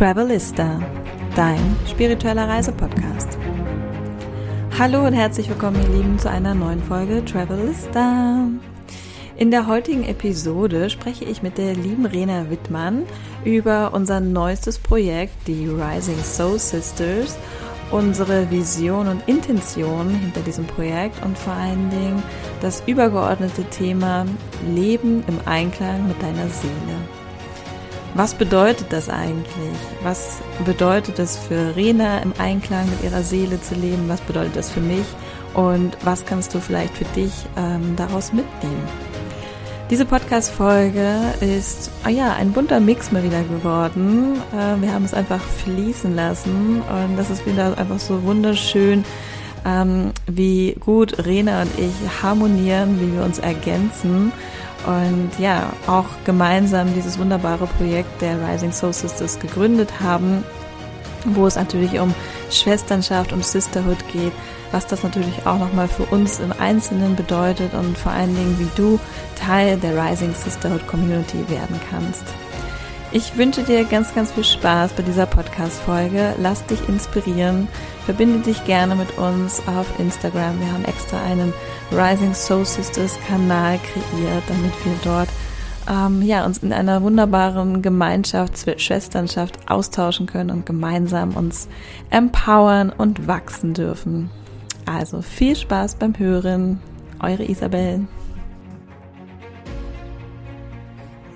Travelista, dein spiritueller Reisepodcast. Hallo und herzlich willkommen, ihr Lieben, zu einer neuen Folge Travelista. In der heutigen Episode spreche ich mit der lieben Rena Wittmann über unser neuestes Projekt, die Rising Soul Sisters, unsere Vision und Intention hinter diesem Projekt und vor allen Dingen das übergeordnete Thema Leben im Einklang mit deiner Seele. Was bedeutet das eigentlich? Was bedeutet es für Rena im Einklang mit ihrer Seele zu leben? Was bedeutet das für mich? Und was kannst du vielleicht für dich ähm, daraus mitnehmen? Diese Podcast-Folge ist, ah ja, ein bunter Mix mal wieder geworden. Äh, wir haben es einfach fließen lassen und das ist wieder einfach so wunderschön, ähm, wie gut Rena und ich harmonieren, wie wir uns ergänzen und ja, auch gemeinsam dieses wunderbare Projekt der Rising Soul Sisters gegründet haben, wo es natürlich um Schwesternschaft, um Sisterhood geht, was das natürlich auch nochmal für uns im Einzelnen bedeutet und vor allen Dingen, wie du Teil der Rising Sisterhood Community werden kannst. Ich wünsche dir ganz, ganz viel Spaß bei dieser Podcast-Folge. Lass dich inspirieren. Verbinde dich gerne mit uns auf Instagram. Wir haben extra einen Rising Soul Sisters Kanal kreiert, damit wir dort ähm, ja, uns in einer wunderbaren Gemeinschaft, Schwesternschaft austauschen können und gemeinsam uns empowern und wachsen dürfen. Also viel Spaß beim Hören. Eure Isabel.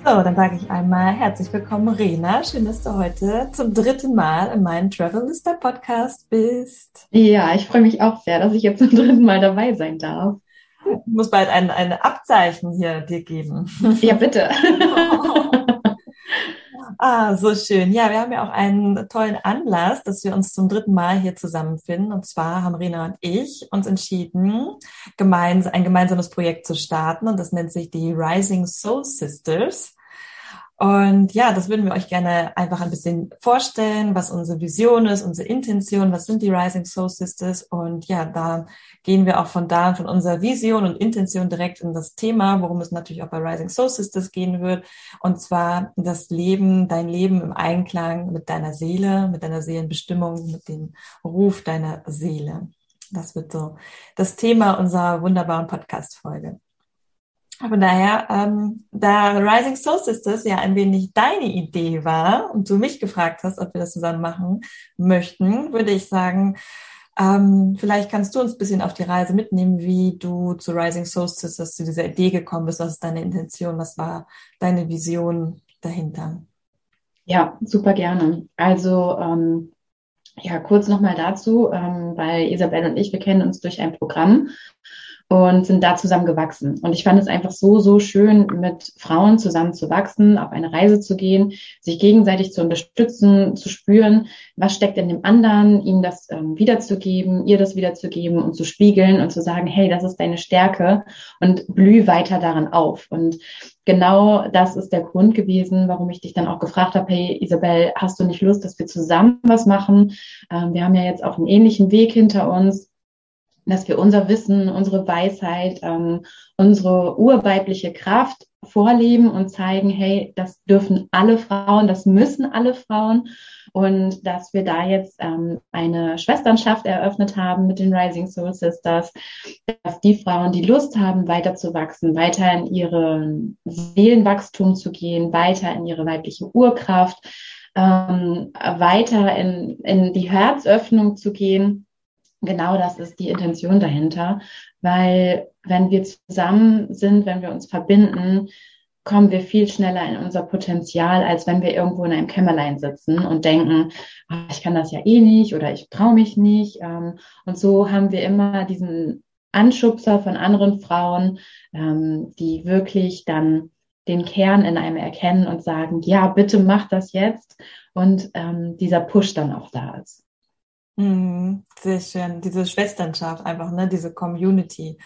So, dann sage ich einmal herzlich willkommen, Rena. Schön, dass du heute zum dritten Mal in meinem Travelista Podcast bist. Ja, ich freue mich auch sehr, dass ich jetzt zum dritten Mal dabei sein darf. Ich muss bald ein, ein Abzeichen hier dir geben. Ja, bitte. Ah, so schön. Ja, wir haben ja auch einen tollen Anlass, dass wir uns zum dritten Mal hier zusammenfinden. Und zwar haben Rena und ich uns entschieden, gemeins ein gemeinsames Projekt zu starten. Und das nennt sich die Rising Soul Sisters. Und ja, das würden wir euch gerne einfach ein bisschen vorstellen, was unsere Vision ist, unsere Intention, was sind die Rising Soul Sisters. Und ja, da gehen wir auch von da, von unserer Vision und Intention direkt in das Thema, worum es natürlich auch bei Rising Soul Sisters gehen wird. Und zwar das Leben, dein Leben im Einklang mit deiner Seele, mit deiner Seelenbestimmung, mit dem Ruf deiner Seele. Das wird so das Thema unserer wunderbaren Podcast-Folge. Von daher, ähm, da Rising Soul Sisters ja ein wenig deine Idee war und du mich gefragt hast, ob wir das zusammen machen möchten, würde ich sagen, ähm, vielleicht kannst du uns ein bisschen auf die Reise mitnehmen, wie du zu Rising Soul Sisters, zu dieser Idee gekommen bist. Was ist deine Intention? Was war deine Vision dahinter? Ja, super gerne. Also, ähm, ja, kurz nochmal dazu, ähm, weil Isabel und ich, wir kennen uns durch ein Programm und sind da zusammen gewachsen. Und ich fand es einfach so, so schön, mit Frauen zusammen zu wachsen, auf eine Reise zu gehen, sich gegenseitig zu unterstützen, zu spüren, was steckt in dem anderen, ihm das ähm, wiederzugeben, ihr das wiederzugeben und zu spiegeln und zu sagen, hey, das ist deine Stärke und blüh weiter daran auf. Und genau das ist der Grund gewesen, warum ich dich dann auch gefragt habe, hey Isabel, hast du nicht Lust, dass wir zusammen was machen? Ähm, wir haben ja jetzt auch einen ähnlichen Weg hinter uns dass wir unser Wissen, unsere Weisheit, ähm, unsere urweibliche Kraft vorleben und zeigen, hey, das dürfen alle Frauen, das müssen alle Frauen. Und dass wir da jetzt ähm, eine Schwesternschaft eröffnet haben mit den Rising Soul Sisters, dass die Frauen, die Lust haben, weiterzuwachsen, weiter in ihre Seelenwachstum zu gehen, weiter in ihre weibliche Urkraft, ähm, weiter in, in die Herzöffnung zu gehen, genau das ist die Intention dahinter, weil wenn wir zusammen sind, wenn wir uns verbinden, kommen wir viel schneller in unser Potenzial, als wenn wir irgendwo in einem Kämmerlein sitzen und denken, ach, ich kann das ja eh nicht oder ich traue mich nicht. Ähm, und so haben wir immer diesen Anschubser von anderen Frauen, ähm, die wirklich dann den Kern in einem erkennen und sagen, ja, bitte mach das jetzt und ähm, dieser Push dann auch da ist. Mhm, sehr schön. Diese Schwesternschaft einfach, ne, diese Community.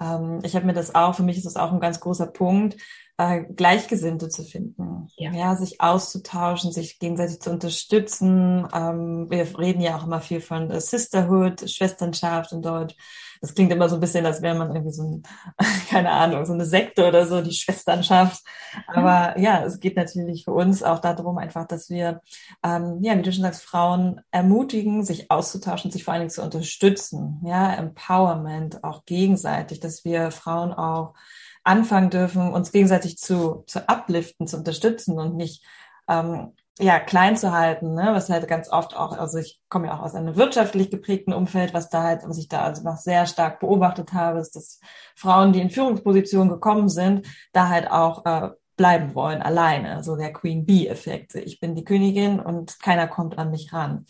Ähm, ich habe mir das auch, für mich ist das auch ein ganz großer Punkt, äh, Gleichgesinnte zu finden. Ja. ja, sich auszutauschen, sich gegenseitig zu unterstützen. Ähm, wir reden ja auch immer viel von Sisterhood, Schwesternschaft und dort das klingt immer so ein bisschen, als wäre man irgendwie so ein, keine Ahnung, so eine Sekte oder so, die Schwesternschaft. Aber ja, es geht natürlich für uns auch darum, einfach, dass wir, ähm, ja, wie du schon sagst, Frauen ermutigen, sich auszutauschen, sich vor allen Dingen zu unterstützen. Ja, Empowerment auch gegenseitig, dass wir Frauen auch anfangen dürfen, uns gegenseitig zu, zu upliften, zu unterstützen und nicht ähm, ja, klein zu halten, ne? was halt ganz oft auch, also ich komme ja auch aus einem wirtschaftlich geprägten Umfeld, was da halt, was ich da also noch sehr stark beobachtet habe, ist, dass Frauen, die in Führungspositionen gekommen sind, da halt auch äh, bleiben wollen, alleine, so der Queen Bee-Effekt. Ich bin die Königin und keiner kommt an mich ran.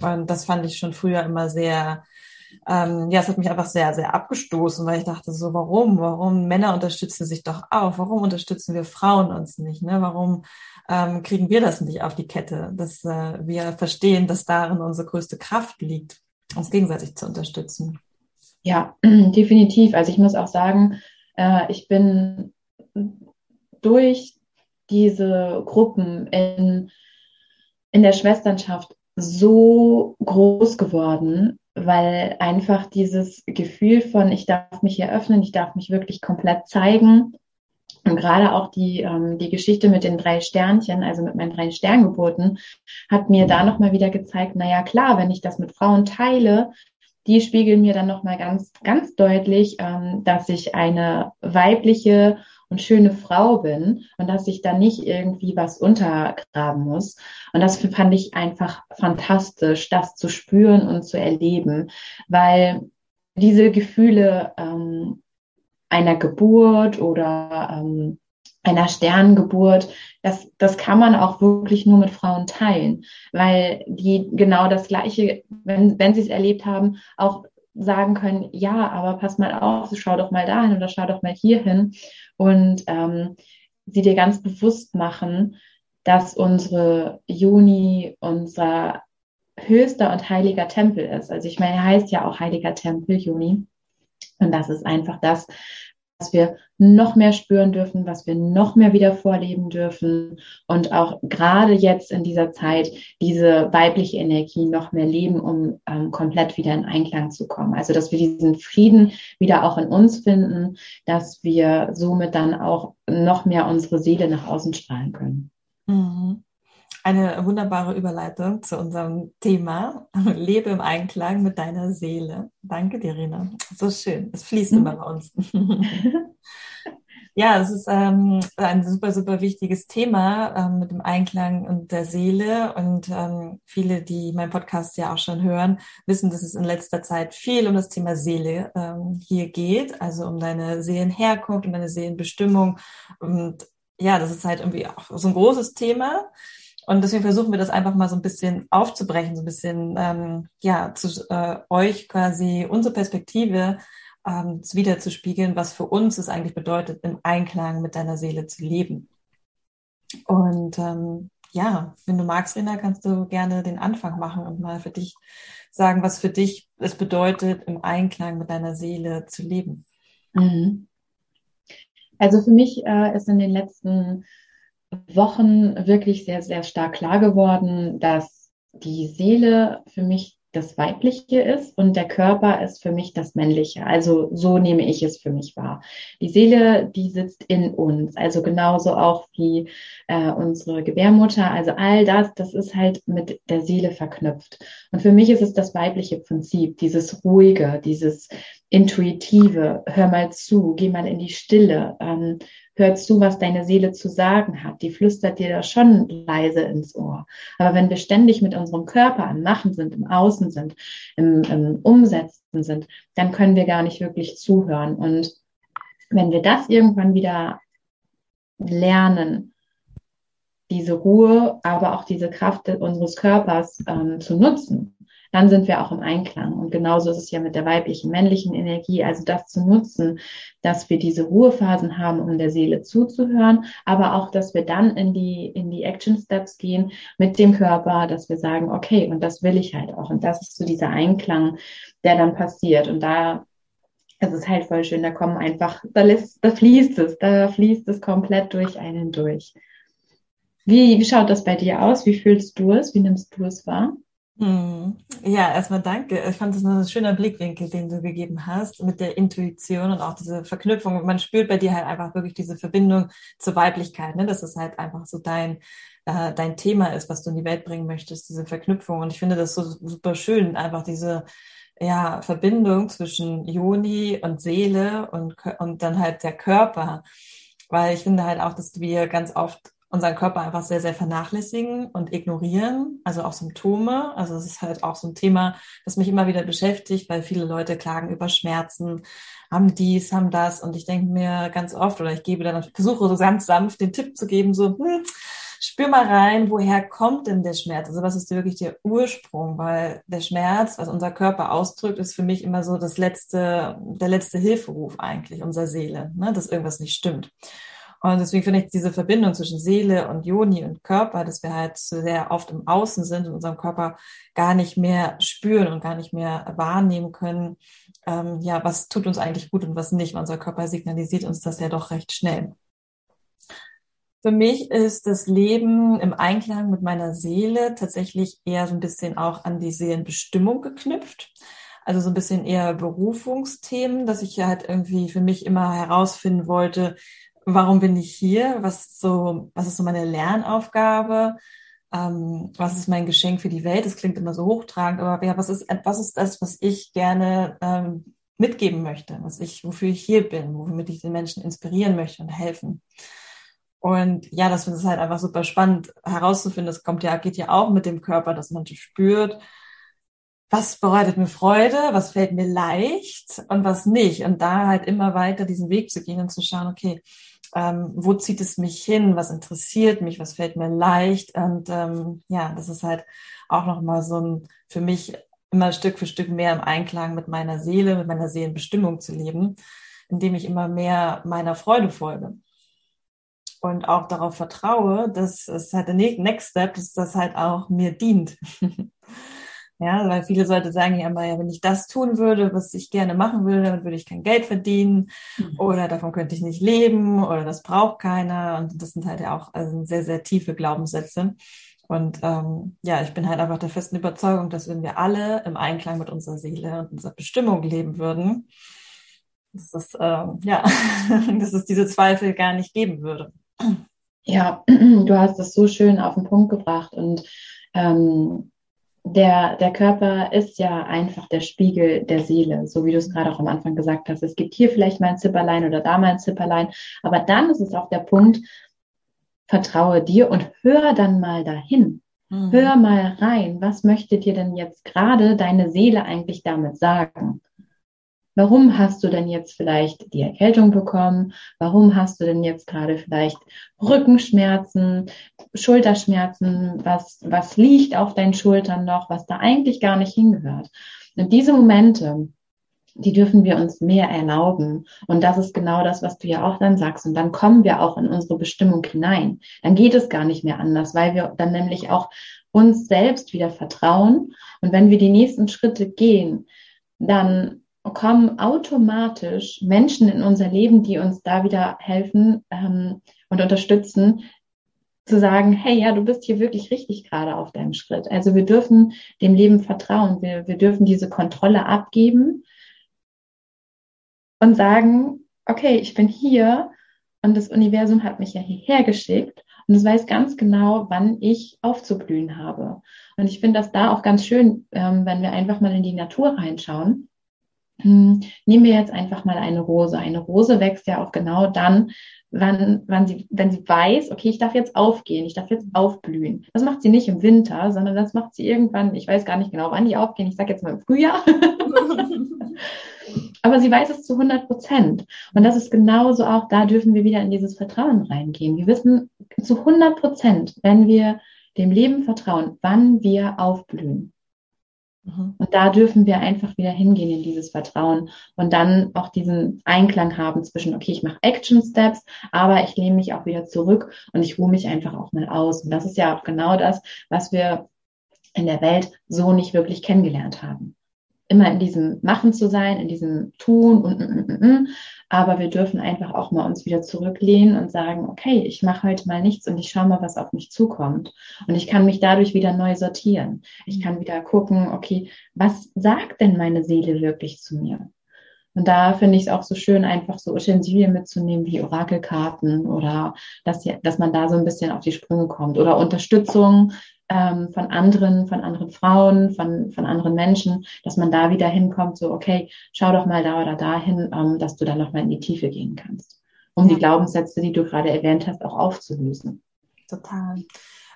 Und das fand ich schon früher immer sehr, ähm, ja, es hat mich einfach sehr, sehr abgestoßen, weil ich dachte so, warum? Warum Männer unterstützen sich doch auch? Warum unterstützen wir Frauen uns nicht? Ne? Warum ähm, kriegen wir das nicht auf die Kette, dass äh, wir verstehen, dass darin unsere größte Kraft liegt, uns gegenseitig zu unterstützen. Ja, definitiv. Also ich muss auch sagen, äh, ich bin durch diese Gruppen in, in der Schwesternschaft so groß geworden, weil einfach dieses Gefühl von, ich darf mich hier öffnen, ich darf mich wirklich komplett zeigen, und gerade auch die, ähm, die Geschichte mit den drei Sternchen, also mit meinen drei Sterngeburten, hat mir da nochmal wieder gezeigt, naja, klar, wenn ich das mit Frauen teile, die spiegeln mir dann nochmal ganz, ganz deutlich, ähm, dass ich eine weibliche und schöne Frau bin und dass ich da nicht irgendwie was untergraben muss. Und das fand ich einfach fantastisch, das zu spüren und zu erleben, weil diese Gefühle ähm, einer Geburt oder ähm, einer Sterngeburt, das, das kann man auch wirklich nur mit Frauen teilen, weil die genau das Gleiche, wenn, wenn sie es erlebt haben, auch sagen können, ja, aber pass mal auf, schau doch mal dahin oder schau doch mal hierhin und ähm, sie dir ganz bewusst machen, dass unsere Juni unser höchster und heiliger Tempel ist. Also ich meine, er heißt ja auch heiliger Tempel, Juni. Und das ist einfach das, was wir noch mehr spüren dürfen, was wir noch mehr wieder vorleben dürfen und auch gerade jetzt in dieser Zeit diese weibliche Energie noch mehr leben, um ähm, komplett wieder in Einklang zu kommen. Also dass wir diesen Frieden wieder auch in uns finden, dass wir somit dann auch noch mehr unsere Seele nach außen strahlen können. Mhm eine wunderbare Überleitung zu unserem Thema. Lebe im Einklang mit deiner Seele. Danke dir, Rina. So schön. Es fließt mhm. immer bei uns. ja, es ist ähm, ein super, super wichtiges Thema ähm, mit dem Einklang und der Seele. Und ähm, viele, die meinen Podcast ja auch schon hören, wissen, dass es in letzter Zeit viel um das Thema Seele ähm, hier geht. Also um deine Seelenherkunft, um deine Seelenbestimmung. Und ja, das ist halt irgendwie auch so ein großes Thema. Und deswegen versuchen wir das einfach mal so ein bisschen aufzubrechen, so ein bisschen ähm, ja zu äh, euch quasi unsere Perspektive ähm, wieder zu spiegeln, was für uns es eigentlich bedeutet, im Einklang mit deiner Seele zu leben. Und ähm, ja, wenn du magst, Rina, kannst du gerne den Anfang machen und mal für dich sagen, was für dich es bedeutet, im Einklang mit deiner Seele zu leben. Mhm. Also für mich äh, ist in den letzten Wochen wirklich sehr, sehr stark klar geworden, dass die Seele für mich das Weibliche ist und der Körper ist für mich das Männliche. Also so nehme ich es für mich wahr. Die Seele, die sitzt in uns, also genauso auch wie äh, unsere Gebärmutter. Also all das, das ist halt mit der Seele verknüpft. Und für mich ist es das weibliche Prinzip, dieses ruhige, dieses intuitive. Hör mal zu, geh mal in die Stille. Ähm, hör zu, was deine Seele zu sagen hat. Die flüstert dir da schon leise ins Ohr. Aber wenn wir ständig mit unserem Körper am Machen sind, im Außen sind, im, im Umsetzen sind, dann können wir gar nicht wirklich zuhören. Und wenn wir das irgendwann wieder lernen, diese Ruhe, aber auch diese Kraft unseres Körpers ähm, zu nutzen, dann sind wir auch im Einklang. Und genauso ist es ja mit der weiblichen, männlichen Energie, also das zu nutzen, dass wir diese Ruhephasen haben, um der Seele zuzuhören, aber auch, dass wir dann in die, in die Action Steps gehen mit dem Körper, dass wir sagen, okay, und das will ich halt auch. Und das ist so dieser Einklang, der dann passiert. Und da es ist halt voll schön, da kommen einfach, da, lässt, da fließt es, da fließt es komplett durch einen durch. Wie, wie schaut das bei dir aus? Wie fühlst du es? Wie nimmst du es wahr? Hm. Ja, erstmal danke. Ich fand das ein schöner Blickwinkel, den du gegeben hast, mit der Intuition und auch diese Verknüpfung. Man spürt bei dir halt einfach wirklich diese Verbindung zur Weiblichkeit, ne? dass es halt einfach so dein, äh, dein Thema ist, was du in die Welt bringen möchtest, diese Verknüpfung. Und ich finde das so super schön, einfach diese ja, Verbindung zwischen Joni und Seele und, und dann halt der Körper. Weil ich finde halt auch, dass wir ganz oft unseren Körper einfach sehr, sehr vernachlässigen und ignorieren, also auch Symptome. Also es ist halt auch so ein Thema, das mich immer wieder beschäftigt, weil viele Leute klagen über Schmerzen, haben dies, haben das. Und ich denke mir ganz oft, oder ich gebe dann, versuche so ganz sanft den Tipp zu geben, so, hm, spür mal rein, woher kommt denn der Schmerz? Also was ist wirklich der Ursprung? Weil der Schmerz, was unser Körper ausdrückt, ist für mich immer so das letzte, der letzte Hilferuf eigentlich unserer Seele, ne? dass irgendwas nicht stimmt. Und deswegen finde ich diese Verbindung zwischen Seele und Joni und Körper, dass wir halt sehr oft im Außen sind und unserem Körper gar nicht mehr spüren und gar nicht mehr wahrnehmen können, ähm, ja, was tut uns eigentlich gut und was nicht. Unser Körper signalisiert uns das ja doch recht schnell. Für mich ist das Leben im Einklang mit meiner Seele tatsächlich eher so ein bisschen auch an die Seelenbestimmung geknüpft. Also so ein bisschen eher Berufungsthemen, dass ich halt irgendwie für mich immer herausfinden wollte, warum bin ich hier? Was so, was ist so meine Lernaufgabe? Ähm, was ist mein Geschenk für die Welt? Das klingt immer so hochtragend, aber ja, was ist, was ist das, was ich gerne ähm, mitgeben möchte, was ich, wofür ich hier bin, womit ich den Menschen inspirieren möchte und helfen. Und ja, das finde ich halt einfach super spannend herauszufinden. Das kommt ja, geht ja auch mit dem Körper, dass man spürt, was bereitet mir Freude, was fällt mir leicht und was nicht. Und da halt immer weiter diesen Weg zu gehen und zu schauen, okay, ähm, wo zieht es mich hin, was interessiert mich, was fällt mir leicht. Und ähm, ja, das ist halt auch nochmal so ein für mich immer Stück für Stück mehr im Einklang mit meiner Seele, mit meiner Seelenbestimmung zu leben, indem ich immer mehr meiner Freude folge. Und auch darauf vertraue, dass es halt der Next Step, dass das halt auch mir dient. Ja, weil viele Leute sagen ja immer, ja, wenn ich das tun würde, was ich gerne machen würde, dann würde ich kein Geld verdienen mhm. oder davon könnte ich nicht leben oder das braucht keiner. Und das sind halt ja auch also sehr, sehr tiefe Glaubenssätze. Und ähm, ja, ich bin halt einfach der festen Überzeugung, dass wenn wir alle im Einklang mit unserer Seele und unserer Bestimmung leben würden, dass es, ähm, ja, dass es diese Zweifel gar nicht geben würde. Ja, du hast es so schön auf den Punkt gebracht und ähm, der, der Körper ist ja einfach der Spiegel der Seele, so wie du es gerade auch am Anfang gesagt hast. Es gibt hier vielleicht mal ein Zipperlein oder da mal ein Zipperlein, aber dann ist es auch der Punkt, vertraue dir und hör dann mal dahin. Mhm. Hör mal rein, was möchte dir denn jetzt gerade deine Seele eigentlich damit sagen? Warum hast du denn jetzt vielleicht die Erkältung bekommen? Warum hast du denn jetzt gerade vielleicht Rückenschmerzen, Schulterschmerzen? Was, was liegt auf deinen Schultern noch, was da eigentlich gar nicht hingehört? Und diese Momente, die dürfen wir uns mehr erlauben. Und das ist genau das, was du ja auch dann sagst. Und dann kommen wir auch in unsere Bestimmung hinein. Dann geht es gar nicht mehr anders, weil wir dann nämlich auch uns selbst wieder vertrauen. Und wenn wir die nächsten Schritte gehen, dann kommen automatisch Menschen in unser Leben, die uns da wieder helfen ähm, und unterstützen, zu sagen, hey, ja, du bist hier wirklich richtig gerade auf deinem Schritt. Also wir dürfen dem Leben vertrauen. Wir, wir dürfen diese Kontrolle abgeben und sagen, okay, ich bin hier und das Universum hat mich ja hierher geschickt und es weiß ganz genau, wann ich aufzublühen habe. Und ich finde das da auch ganz schön, ähm, wenn wir einfach mal in die Natur reinschauen hm, nehmen wir jetzt einfach mal eine Rose. Eine Rose wächst ja auch genau dann, wann, wann sie, wenn sie weiß, okay, ich darf jetzt aufgehen, ich darf jetzt aufblühen. Das macht sie nicht im Winter, sondern das macht sie irgendwann, ich weiß gar nicht genau, wann die aufgehen, ich sage jetzt mal im Frühjahr. Aber sie weiß es zu 100 Prozent. Und das ist genauso auch, da dürfen wir wieder in dieses Vertrauen reingehen. Wir wissen zu 100 Prozent, wenn wir dem Leben vertrauen, wann wir aufblühen. Mhm. Und da dürfen wir einfach wieder hingehen in dieses Vertrauen und dann auch diesen Einklang haben zwischen, okay, ich mache Action Steps, aber ich lehne mich auch wieder zurück und ich ruhe mich einfach auch mal aus. Und das ist ja auch genau das, was wir in der Welt so nicht wirklich kennengelernt haben. Immer in diesem Machen zu sein, in diesem Tun und, und, und, und, aber wir dürfen einfach auch mal uns wieder zurücklehnen und sagen, okay, ich mache heute mal nichts und ich schaue mal, was auf mich zukommt. Und ich kann mich dadurch wieder neu sortieren. Ich kann wieder gucken, okay, was sagt denn meine Seele wirklich zu mir? Und da finde ich es auch so schön, einfach so Utensilien mitzunehmen wie Orakelkarten oder dass, dass man da so ein bisschen auf die Sprünge kommt oder Unterstützung ähm, von anderen, von anderen Frauen, von, von anderen Menschen, dass man da wieder hinkommt, so, okay, schau doch mal da oder dahin, ähm, dass du dann nochmal in die Tiefe gehen kannst, um ja. die Glaubenssätze, die du gerade erwähnt hast, auch aufzulösen. Total.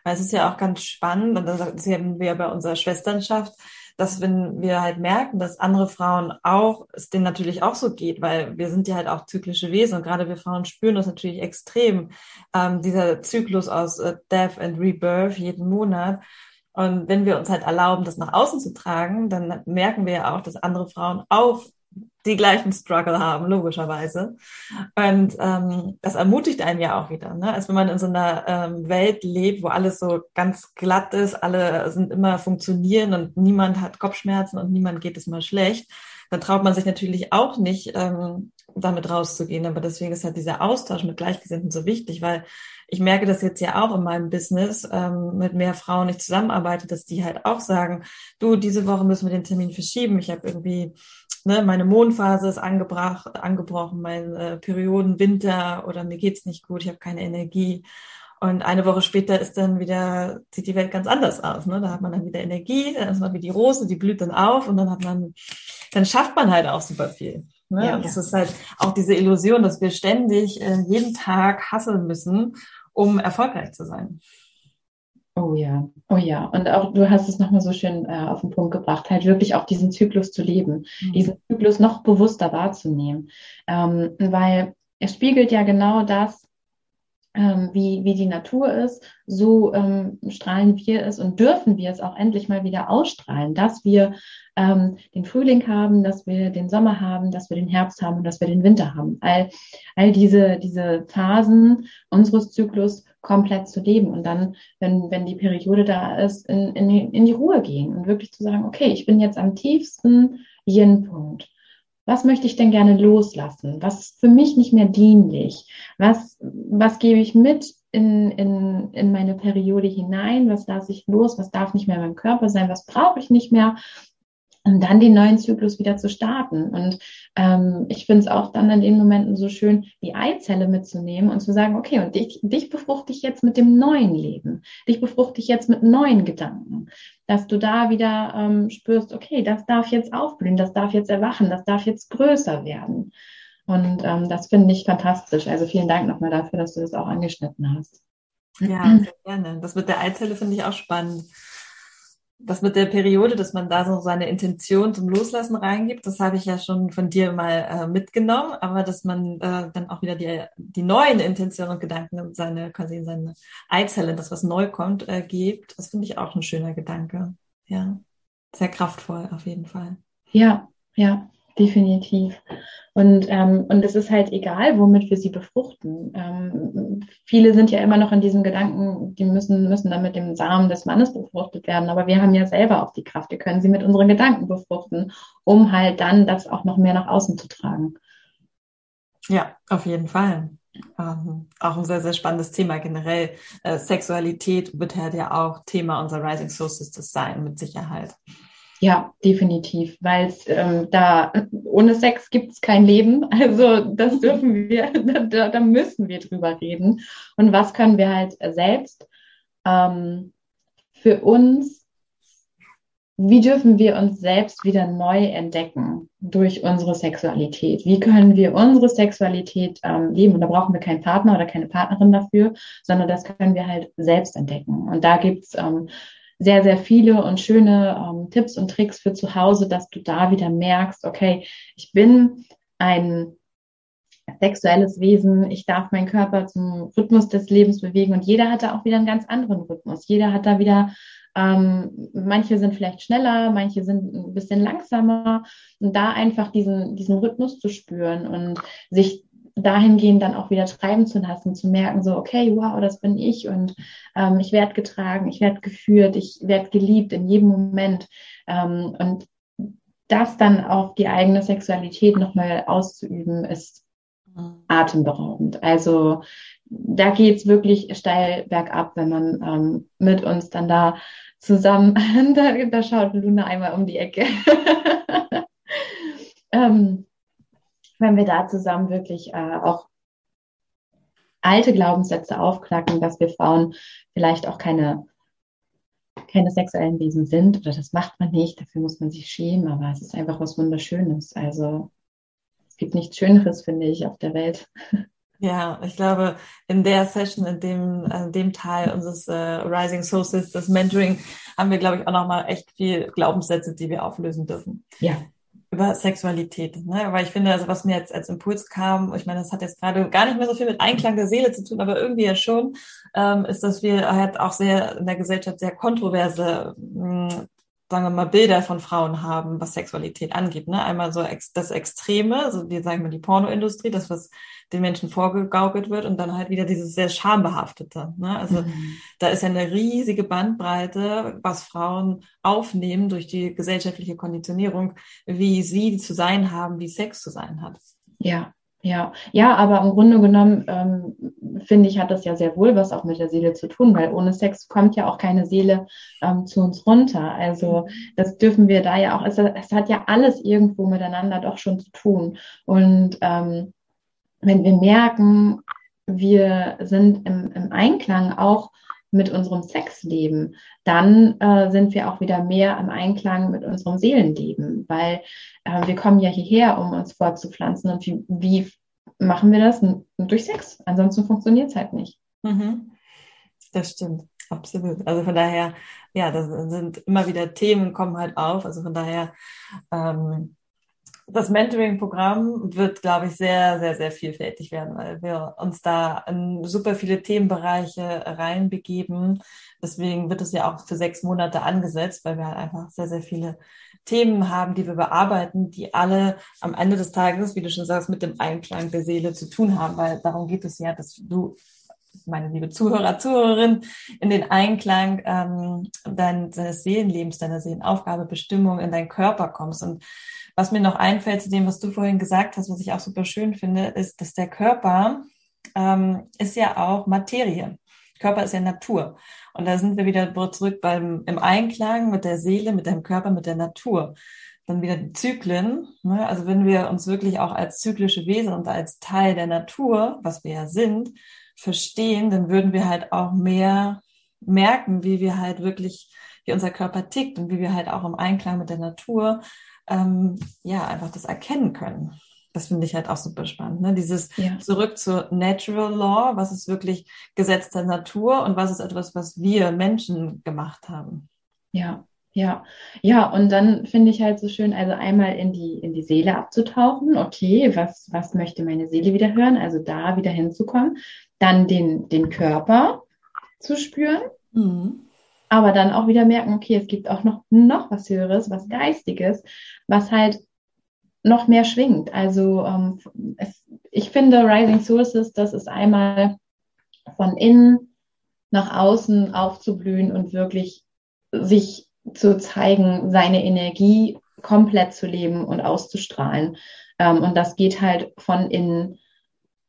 Weil es ist ja auch ganz spannend, und das sehen wir bei unserer Schwesternschaft, dass wenn wir halt merken, dass andere Frauen auch, es denen natürlich auch so geht, weil wir sind ja halt auch zyklische Wesen und gerade wir Frauen spüren das natürlich extrem, ähm, dieser Zyklus aus äh, Death and Rebirth jeden Monat. Und wenn wir uns halt erlauben, das nach außen zu tragen, dann merken wir ja auch, dass andere Frauen auch die gleichen Struggle haben, logischerweise. Und ähm, das ermutigt einen ja auch wieder. Ne? Als wenn man in so einer ähm, Welt lebt, wo alles so ganz glatt ist, alle sind immer funktionieren und niemand hat Kopfschmerzen und niemand geht es mal schlecht, dann traut man sich natürlich auch nicht, ähm, damit rauszugehen. Aber deswegen ist halt dieser Austausch mit Gleichgesinnten so wichtig, weil ich merke das jetzt ja auch in meinem Business, ähm, mit mehr Frauen ich zusammenarbeite, dass die halt auch sagen, du, diese Woche müssen wir den Termin verschieben. Ich habe irgendwie ne, meine Mondphase ist angebracht, angebrochen, mein äh, Periodenwinter oder mir geht's nicht gut, ich habe keine Energie. Und eine Woche später ist dann wieder, sieht die Welt ganz anders aus. Ne? Da hat man dann wieder Energie, dann ist man wie die Rose, die blüht dann auf und dann hat man, dann schafft man halt auch super viel. Ne? Ja, das ja. ist halt auch diese Illusion, dass wir ständig äh, jeden Tag hasseln müssen, um erfolgreich zu sein. Oh ja, oh ja. Und auch du hast es nochmal so schön äh, auf den Punkt gebracht, halt wirklich auch diesen Zyklus zu leben, mhm. diesen Zyklus noch bewusster wahrzunehmen. Ähm, weil es spiegelt ja genau das, ähm, wie, wie die Natur ist, so ähm, strahlen wir es und dürfen wir es auch endlich mal wieder ausstrahlen, dass wir ähm, den Frühling haben, dass wir den Sommer haben, dass wir den Herbst haben und dass wir den Winter haben. All, all diese, diese Phasen unseres Zyklus komplett zu leben und dann, wenn, wenn die Periode da ist, in, in, in die Ruhe gehen und wirklich zu sagen, okay, ich bin jetzt am tiefsten Yin-Punkt. Was möchte ich denn gerne loslassen? Was ist für mich nicht mehr dienlich? Was, was gebe ich mit in, in, in meine Periode hinein? Was lasse ich los? Was darf nicht mehr in meinem Körper sein? Was brauche ich nicht mehr? Und dann den neuen Zyklus wieder zu starten. Und ähm, ich finde es auch dann in den Momenten so schön, die Eizelle mitzunehmen und zu sagen, okay, und dich, dich befruchte ich jetzt mit dem neuen Leben. Dich befruchte ich jetzt mit neuen Gedanken. Dass du da wieder ähm, spürst, okay, das darf jetzt aufblühen, das darf jetzt erwachen, das darf jetzt größer werden. Und ähm, das finde ich fantastisch. Also vielen Dank nochmal dafür, dass du das auch angeschnitten hast. Ja, sehr gerne. Das mit der Eizelle finde ich auch spannend das mit der Periode, dass man da so seine Intention zum Loslassen reingibt, das habe ich ja schon von dir mal äh, mitgenommen, aber dass man äh, dann auch wieder die, die neuen Intentionen und Gedanken in seine, quasi in seine Eizelle, das was neu kommt, äh, gibt, das finde ich auch ein schöner Gedanke. Ja, sehr kraftvoll auf jeden Fall. Ja, ja, definitiv. Und, ähm, und es ist halt egal, womit wir sie befruchten. Ähm, viele sind ja immer noch in diesem Gedanken, die müssen, müssen dann mit dem Samen des Mannes befruchtet werden. Aber wir haben ja selber auch die Kraft. Wir können sie mit unseren Gedanken befruchten, um halt dann das auch noch mehr nach außen zu tragen. Ja, auf jeden Fall. Ähm, auch ein sehr, sehr spannendes Thema generell. Äh, Sexualität wird halt ja auch Thema unserer Rising Soul Sisters sein, mit Sicherheit. Ja, definitiv, weil es ähm, da ohne Sex gibt es kein Leben. Also das dürfen wir, da, da müssen wir drüber reden. Und was können wir halt selbst ähm, für uns, wie dürfen wir uns selbst wieder neu entdecken durch unsere Sexualität? Wie können wir unsere Sexualität ähm, leben? Und da brauchen wir keinen Partner oder keine Partnerin dafür, sondern das können wir halt selbst entdecken. Und da gibt's ähm, sehr, sehr viele und schöne ähm, Tipps und Tricks für zu Hause, dass du da wieder merkst, okay, ich bin ein sexuelles Wesen, ich darf meinen Körper zum Rhythmus des Lebens bewegen und jeder hat da auch wieder einen ganz anderen Rhythmus. Jeder hat da wieder, ähm, manche sind vielleicht schneller, manche sind ein bisschen langsamer und da einfach diesen, diesen Rhythmus zu spüren und sich dahingehend dann auch wieder treiben zu lassen, zu merken, so, okay, wow, das bin ich und ähm, ich werde getragen, ich werde geführt, ich werde geliebt in jedem Moment. Ähm, und das dann auf die eigene Sexualität nochmal auszuüben, ist mhm. atemberaubend. Also da geht's wirklich steil bergab, wenn man ähm, mit uns dann da zusammen, da, da schaut Luna einmal um die Ecke. ähm, wenn wir da zusammen wirklich äh, auch alte Glaubenssätze aufknacken, dass wir Frauen vielleicht auch keine, keine sexuellen Wesen sind oder das macht man nicht, dafür muss man sich schämen, aber es ist einfach was Wunderschönes. Also es gibt nichts Schöneres, finde ich, auf der Welt. Ja, ich glaube, in der Session, in dem, in dem Teil unseres äh, Rising Sources, das Mentoring, haben wir, glaube ich, auch nochmal echt viel Glaubenssätze, die wir auflösen dürfen. Ja. Über Sexualität. Ne? Weil ich finde, also was mir jetzt als Impuls kam, ich meine, das hat jetzt gerade gar nicht mehr so viel mit Einklang der Seele zu tun, aber irgendwie ja schon, ähm, ist, dass wir halt auch sehr in der Gesellschaft sehr kontroverse mh, hm, sagen wir mal, Bilder von Frauen haben, was Sexualität angeht. Ne? Einmal so ex das Extreme, also wir sagen mal die Pornoindustrie, das, was den Menschen vorgegaukelt wird und dann halt wieder dieses sehr schambehaftete. Ne? Also mhm. da ist ja eine riesige Bandbreite, was Frauen aufnehmen durch die gesellschaftliche Konditionierung, wie sie zu sein haben, wie Sex zu sein hat. Ja, ja, ja, aber im Grunde genommen ähm, finde ich, hat das ja sehr wohl was auch mit der Seele zu tun, weil ohne Sex kommt ja auch keine Seele ähm, zu uns runter. Also das dürfen wir da ja auch, es, es, hat ja alles irgendwo miteinander doch schon zu tun. Und ähm, wenn wir merken, wir sind im, im Einklang auch mit unserem Sexleben, dann äh, sind wir auch wieder mehr im Einklang mit unserem Seelenleben, weil äh, wir kommen ja hierher, um uns fortzupflanzen. Und wie, wie machen wir das? Durch Sex. Ansonsten funktioniert es halt nicht. Mhm. Das stimmt, absolut. Also von daher, ja, das sind immer wieder Themen, kommen halt auf. Also von daher, ähm, das Mentoring-Programm wird, glaube ich, sehr, sehr, sehr vielfältig werden, weil wir uns da in super viele Themenbereiche reinbegeben. Deswegen wird es ja auch für sechs Monate angesetzt, weil wir halt einfach sehr, sehr viele Themen haben, die wir bearbeiten, die alle am Ende des Tages, wie du schon sagst, mit dem Einklang der Seele zu tun haben, weil darum geht es ja, dass du meine liebe Zuhörer, Zuhörerin, in den Einklang ähm, deines Seelenlebens, deiner Seelenaufgabe, Bestimmung in deinen Körper kommst. Und was mir noch einfällt zu dem, was du vorhin gesagt hast, was ich auch super schön finde, ist, dass der Körper ähm, ist ja auch Materie. Körper ist ja Natur. Und da sind wir wieder zurück beim, im Einklang mit der Seele, mit deinem Körper, mit der Natur. Dann wieder die Zyklen. Ne? Also wenn wir uns wirklich auch als zyklische Wesen und als Teil der Natur, was wir ja sind, verstehen, dann würden wir halt auch mehr merken, wie wir halt wirklich, wie unser Körper tickt und wie wir halt auch im Einklang mit der Natur, ähm, ja, einfach das erkennen können. Das finde ich halt auch super spannend. Ne? Dieses ja. zurück zur Natural Law, was ist wirklich Gesetz der Natur und was ist etwas, was wir Menschen gemacht haben. Ja, ja, ja, und dann finde ich halt so schön, also einmal in die, in die Seele abzutauchen. Okay, was, was möchte meine Seele wieder hören? Also da wieder hinzukommen. Dann den, den Körper zu spüren. Mhm. Aber dann auch wieder merken, okay, es gibt auch noch, noch was Höheres, was Geistiges, was halt noch mehr schwingt. Also ähm, es, ich finde Rising Sources, das ist einmal von innen nach außen aufzublühen und wirklich sich zu zeigen, seine Energie komplett zu leben und auszustrahlen. Ähm, und das geht halt von innen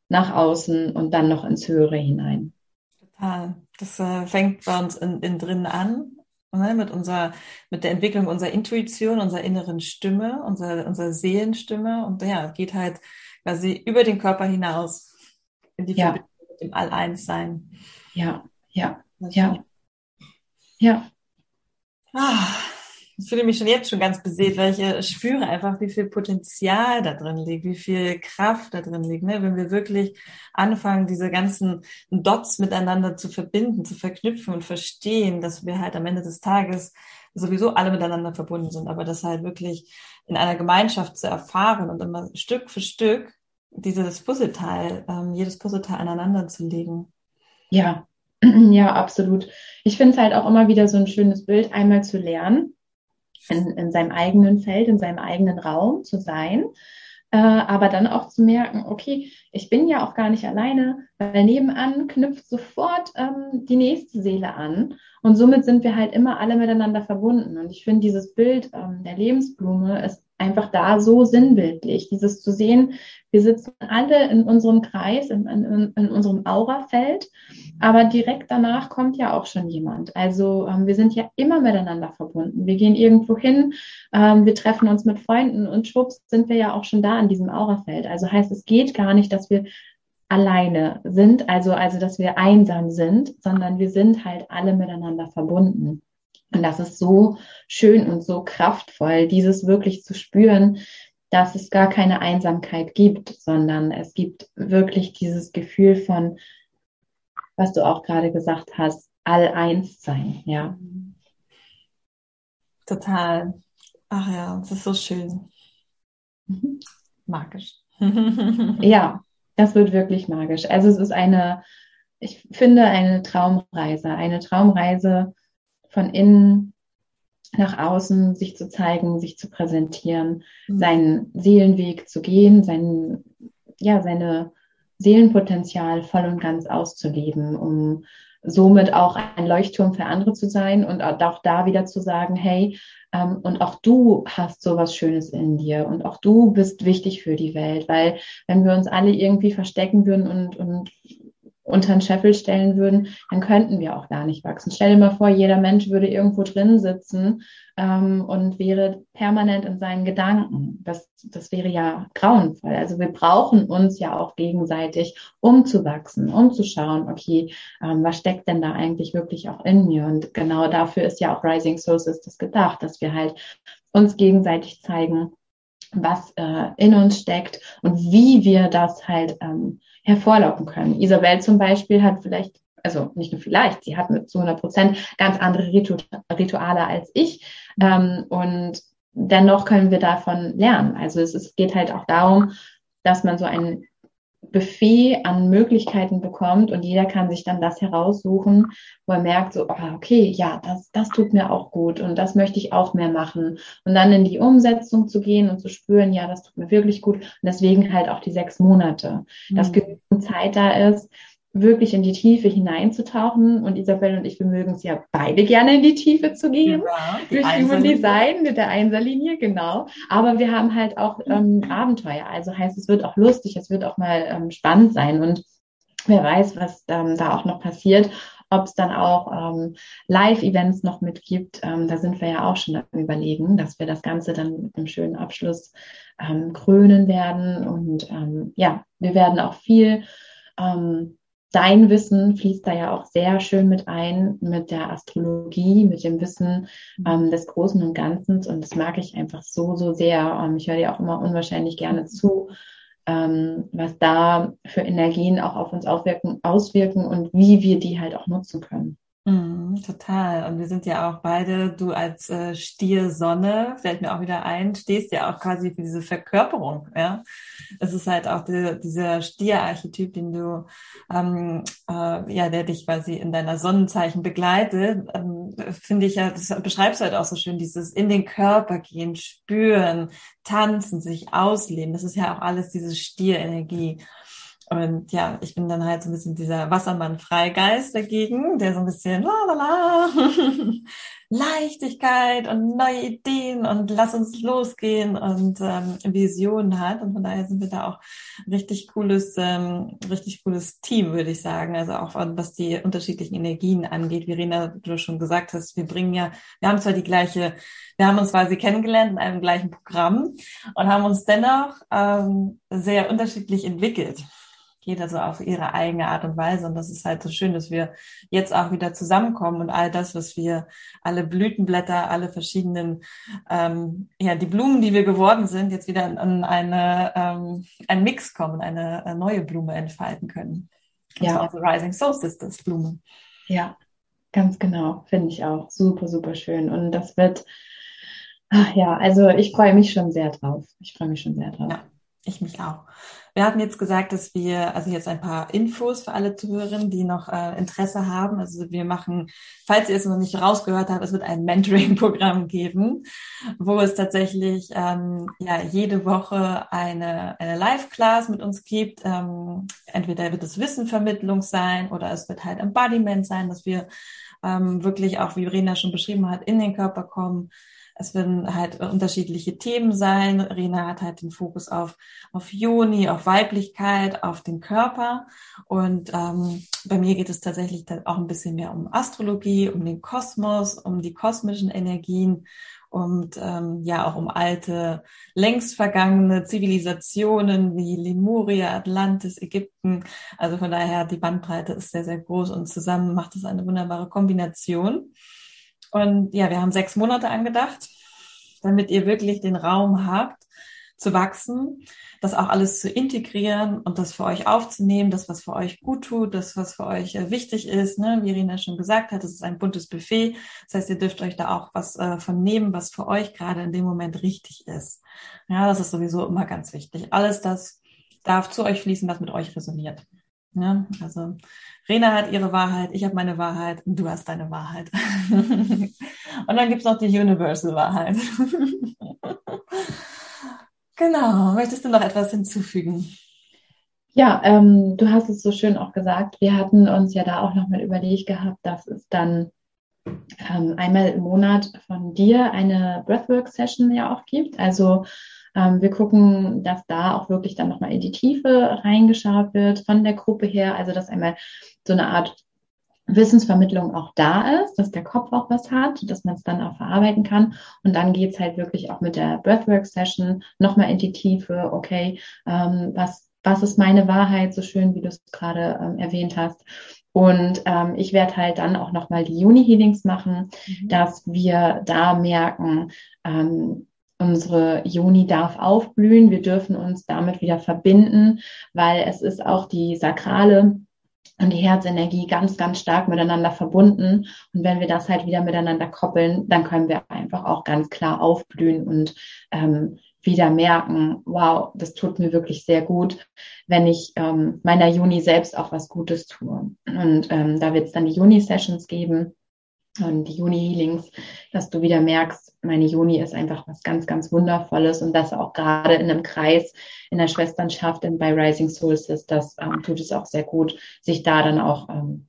nach außen und dann noch ins Höhere hinein. Total. Das äh, fängt bei uns in, in drinnen an, ne, mit unserer, mit der Entwicklung unserer Intuition, unserer inneren Stimme, unserer, unserer Seelenstimme und ja, geht halt quasi über den Körper hinaus in die ja. Verbindung mit dem All-Eins-Sein. Ja, ja, ja. Ja. Ah, ich fühle mich schon jetzt schon ganz beseelt, weil ich spüre einfach, wie viel Potenzial da drin liegt, wie viel Kraft da drin liegt. Ne? Wenn wir wirklich anfangen, diese ganzen Dots miteinander zu verbinden, zu verknüpfen und verstehen, dass wir halt am Ende des Tages sowieso alle miteinander verbunden sind, aber das halt wirklich in einer Gemeinschaft zu erfahren und immer Stück für Stück dieses Puzzleteil, ähm, jedes Puzzleteil aneinander zu legen. Ja, ja, absolut. Ich finde es halt auch immer wieder so ein schönes Bild, einmal zu lernen, in, in seinem eigenen Feld, in seinem eigenen Raum zu sein, äh, aber dann auch zu merken, okay, ich bin ja auch gar nicht alleine, weil nebenan knüpft sofort ähm, die nächste Seele an und somit sind wir halt immer alle miteinander verbunden. Und ich finde dieses Bild ähm, der Lebensblume ist einfach da so sinnbildlich, dieses zu sehen, wir sitzen alle in unserem Kreis, in, in, in unserem Aurafeld, aber direkt danach kommt ja auch schon jemand. Also ähm, wir sind ja immer miteinander verbunden. Wir gehen irgendwo hin, ähm, wir treffen uns mit Freunden und schwupps sind wir ja auch schon da in diesem Aurafeld. Also heißt, es geht gar nicht, dass wir alleine sind, also, also dass wir einsam sind, sondern wir sind halt alle miteinander verbunden. Und das ist so schön und so kraftvoll, dieses wirklich zu spüren, dass es gar keine Einsamkeit gibt, sondern es gibt wirklich dieses Gefühl von, was du auch gerade gesagt hast, all eins sein, ja. Total. Ach ja, das ist so schön. Mhm. Magisch. ja, das wird wirklich magisch. Also es ist eine, ich finde, eine Traumreise, eine Traumreise von innen nach außen sich zu zeigen, sich zu präsentieren, mhm. seinen Seelenweg zu gehen, sein, ja, seine Seelenpotenzial voll und ganz auszuleben, um somit auch ein Leuchtturm für andere zu sein und auch da wieder zu sagen, hey, ähm, und auch du hast so was Schönes in dir und auch du bist wichtig für die Welt, weil wenn wir uns alle irgendwie verstecken würden und, und unter den Scheffel stellen würden, dann könnten wir auch gar nicht wachsen. Stell dir mal vor, jeder Mensch würde irgendwo drin sitzen ähm, und wäre permanent in seinen Gedanken. Das, das wäre ja grauenvoll. Also wir brauchen uns ja auch gegenseitig, um zu wachsen, um zu schauen, okay, ähm, was steckt denn da eigentlich wirklich auch in mir? Und genau dafür ist ja auch Rising Source das gedacht, dass wir halt uns gegenseitig zeigen, was äh, in uns steckt und wie wir das halt ähm, hervorlocken können. Isabel zum Beispiel hat vielleicht, also nicht nur vielleicht, sie hat mit zu 100 Prozent ganz andere Ritu Rituale als ich. Ähm, und dennoch können wir davon lernen. Also es, es geht halt auch darum, dass man so ein Buffet an Möglichkeiten bekommt und jeder kann sich dann das heraussuchen, wo er merkt, so, oh, okay, ja, das, das tut mir auch gut und das möchte ich auch mehr machen. Und dann in die Umsetzung zu gehen und zu spüren, ja, das tut mir wirklich gut. Und deswegen halt auch die sechs Monate, mhm. dass genügend Zeit da ist, wirklich in die Tiefe hineinzutauchen. Und Isabel und ich, wir mögen es ja beide gerne in die Tiefe zu gehen. Ja, durch Human Design mit der Einserlinie, genau. Aber wir haben halt auch ähm, Abenteuer. Also heißt, es wird auch lustig, es wird auch mal ähm, spannend sein. Und wer weiß, was ähm, da auch noch passiert. Ob es dann auch ähm, Live-Events noch mitgibt, ähm, da sind wir ja auch schon am Überlegen, dass wir das Ganze dann mit einem schönen Abschluss ähm, krönen werden. Und ähm, ja, wir werden auch viel ähm, dein Wissen fließt da ja auch sehr schön mit ein, mit der Astrologie, mit dem Wissen ähm, des Großen und Ganzen. Und das mag ich einfach so, so sehr. Ähm, ich höre dir auch immer unwahrscheinlich gerne zu, ähm, was da für Energien auch auf uns auswirken, auswirken und wie wir die halt auch nutzen können. Mm, total. Und wir sind ja auch beide, du als äh, Stier Sonne, fällt mir auch wieder ein, stehst ja auch quasi für diese Verkörperung. Ja, es ist halt auch die, dieser Stier-Archetyp, den du, ähm, äh, ja, der dich quasi in deiner Sonnenzeichen begleitet. Ähm, Finde ich ja, das beschreibst du halt auch so schön, dieses in den Körper gehen, spüren, tanzen, sich ausleben. Das ist ja auch alles diese Stier-Energie. Und ja, ich bin dann halt so ein bisschen dieser Wassermann-Freigeist dagegen, der so ein bisschen la la la, Leichtigkeit und neue Ideen und lass uns losgehen und ähm, Visionen hat. Und von daher sind wir da auch richtig cooles, ähm, richtig cooles Team, würde ich sagen. Also auch was die unterschiedlichen Energien angeht. Wie du schon gesagt hast, wir bringen ja, wir haben zwar die gleiche, wir haben uns quasi kennengelernt in einem gleichen Programm und haben uns dennoch ähm, sehr unterschiedlich entwickelt jeder so auf ihre eigene Art und Weise. Und das ist halt so schön, dass wir jetzt auch wieder zusammenkommen und all das, was wir, alle Blütenblätter, alle verschiedenen, ähm, ja, die Blumen, die wir geworden sind, jetzt wieder in eine, ähm, ein Mix kommen, eine, eine neue Blume entfalten können. ja. Also Rising Soul Sisters Blume. Ja, ganz genau. Finde ich auch super, super schön. Und das wird, ach ja, also ich freue mich schon sehr drauf. Ich freue mich schon sehr drauf. Ja, ich mich auch. Wir hatten jetzt gesagt, dass wir, also jetzt ein paar Infos für alle Zuhörerinnen, die noch äh, Interesse haben. Also wir machen, falls ihr es noch nicht rausgehört habt, es wird ein Mentoring-Programm geben, wo es tatsächlich ähm, ja jede Woche eine, eine Live-Class mit uns gibt. Ähm, entweder wird es Wissenvermittlung sein oder es wird halt Embodiment sein, dass wir ähm, wirklich auch, wie Rena schon beschrieben hat, in den Körper kommen Es werden halt unterschiedliche Themen sein. Rena hat halt den Fokus auf, auf Joni, auf Weiblichkeit, auf den Körper. Und ähm, bei mir geht es tatsächlich dann auch ein bisschen mehr um Astrologie, um den Kosmos, um die kosmischen Energien und ähm, ja auch um alte, längst vergangene Zivilisationen wie Lemuria, Atlantis, Ägypten. Also von daher, die Bandbreite ist sehr, sehr groß und zusammen macht es eine wunderbare Kombination. Und ja, wir haben sechs Monate angedacht, damit ihr wirklich den Raum habt, zu wachsen, das auch alles zu integrieren und das für euch aufzunehmen, das, was für euch gut tut, das, was für euch äh, wichtig ist. Ne? Wie Irina schon gesagt hat, es ist ein buntes Buffet. Das heißt, ihr dürft euch da auch was äh, von nehmen, was für euch gerade in dem Moment richtig ist. Ja, das ist sowieso immer ganz wichtig. Alles das darf zu euch fließen, was mit euch resoniert. Ja, also Rena hat ihre Wahrheit, ich habe meine Wahrheit und du hast deine Wahrheit. und dann gibt's noch die Universal Wahrheit. Genau. Möchtest du noch etwas hinzufügen? Ja, ähm, du hast es so schön auch gesagt. Wir hatten uns ja da auch nochmal überlegt gehabt, dass es dann ähm, einmal im Monat von dir eine Breathwork-Session ja auch gibt. Also wir gucken, dass da auch wirklich dann nochmal in die Tiefe reingeschaut wird von der Gruppe her. Also dass einmal so eine Art Wissensvermittlung auch da ist, dass der Kopf auch was hat, dass man es dann auch verarbeiten kann. Und dann geht's halt wirklich auch mit der Breathwork-Session nochmal in die Tiefe, okay, ähm, was, was ist meine Wahrheit, so schön, wie du es gerade ähm, erwähnt hast. Und ähm, ich werde halt dann auch nochmal die Juni-Healings machen, mhm. dass wir da merken, ähm, unsere Juni darf aufblühen, wir dürfen uns damit wieder verbinden, weil es ist auch die sakrale und die Herzenergie ganz, ganz stark miteinander verbunden. Und wenn wir das halt wieder miteinander koppeln, dann können wir einfach auch ganz klar aufblühen und ähm, wieder merken, wow, das tut mir wirklich sehr gut, wenn ich ähm, meiner Juni selbst auch was Gutes tue. Und ähm, da wird es dann die Juni-Sessions geben und die Juni-Healings, dass du wieder merkst, meine Juni ist einfach was ganz, ganz Wundervolles und das auch gerade in einem Kreis, in der Schwesternschaft in, bei Rising Soul Sisters ähm, tut es auch sehr gut, sich da dann auch ähm,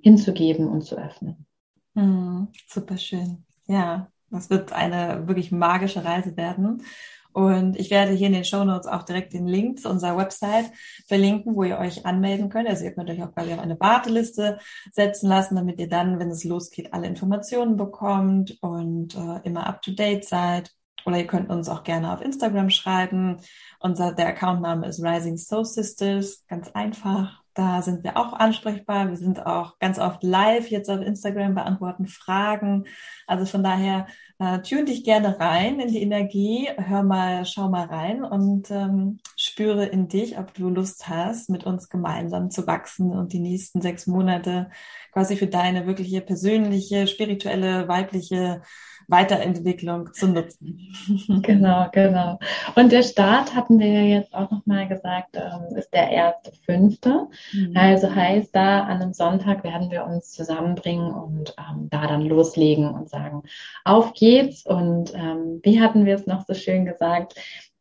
hinzugeben und zu öffnen. Mm, super schön. Ja, das wird eine wirklich magische Reise werden. Und ich werde hier in den Show Notes auch direkt den Link zu unserer Website verlinken, wo ihr euch anmelden könnt. Also ihr könnt euch auch quasi auf eine Warteliste setzen lassen, damit ihr dann, wenn es losgeht, alle Informationen bekommt und äh, immer up to date seid. Oder ihr könnt uns auch gerne auf Instagram schreiben. Unser, der Accountname ist Rising Soul Sisters. Ganz einfach. Da sind wir auch ansprechbar. Wir sind auch ganz oft live jetzt auf Instagram, beantworten Fragen. Also von daher äh, tune dich gerne rein in die Energie, hör mal, schau mal rein und ähm, spüre in dich, ob du Lust hast, mit uns gemeinsam zu wachsen und die nächsten sechs Monate quasi für deine wirkliche persönliche, spirituelle, weibliche Weiterentwicklung zu nutzen. Genau, genau. Und der Start hatten wir ja jetzt auch nochmal gesagt, ähm, ist der erste fünfte. Mhm. Also heißt da an einem Sonntag werden wir uns zusammenbringen und ähm, da dann loslegen und sagen, auf geht's. Und ähm, wie hatten wir es noch so schön gesagt?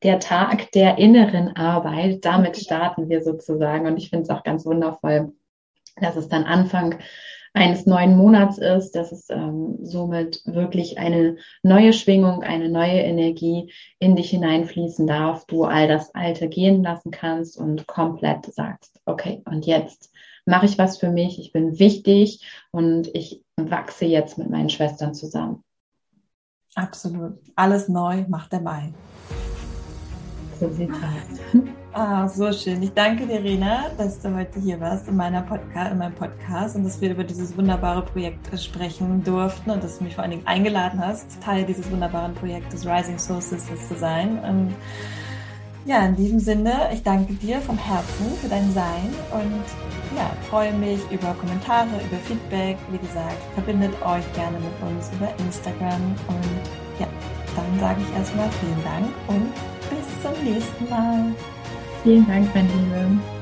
Der Tag der inneren Arbeit, damit starten wir sozusagen. Und ich finde es auch ganz wundervoll, dass es dann Anfang eines neuen Monats ist, dass es ähm, somit wirklich eine neue Schwingung, eine neue Energie in dich hineinfließen darf, du all das Alte gehen lassen kannst und komplett sagst, okay, und jetzt mache ich was für mich, ich bin wichtig und ich wachse jetzt mit meinen Schwestern zusammen. Absolut. Alles neu macht der Mai. Aus. Ah, so schön. Ich danke dir, Rena, dass du heute hier warst in, meiner Podcast, in meinem Podcast und dass wir über dieses wunderbare Projekt sprechen durften und dass du mich vor allen Dingen eingeladen hast, Teil dieses wunderbaren Projektes Rising Sisters zu sein. Und ja, in diesem Sinne, ich danke dir vom Herzen für dein Sein und ja, freue mich über Kommentare, über Feedback. Wie gesagt, verbindet euch gerne mit uns über Instagram und ja, dann sage ich erstmal vielen Dank und zum nächsten Mal. Vielen Dank, mein Liebe.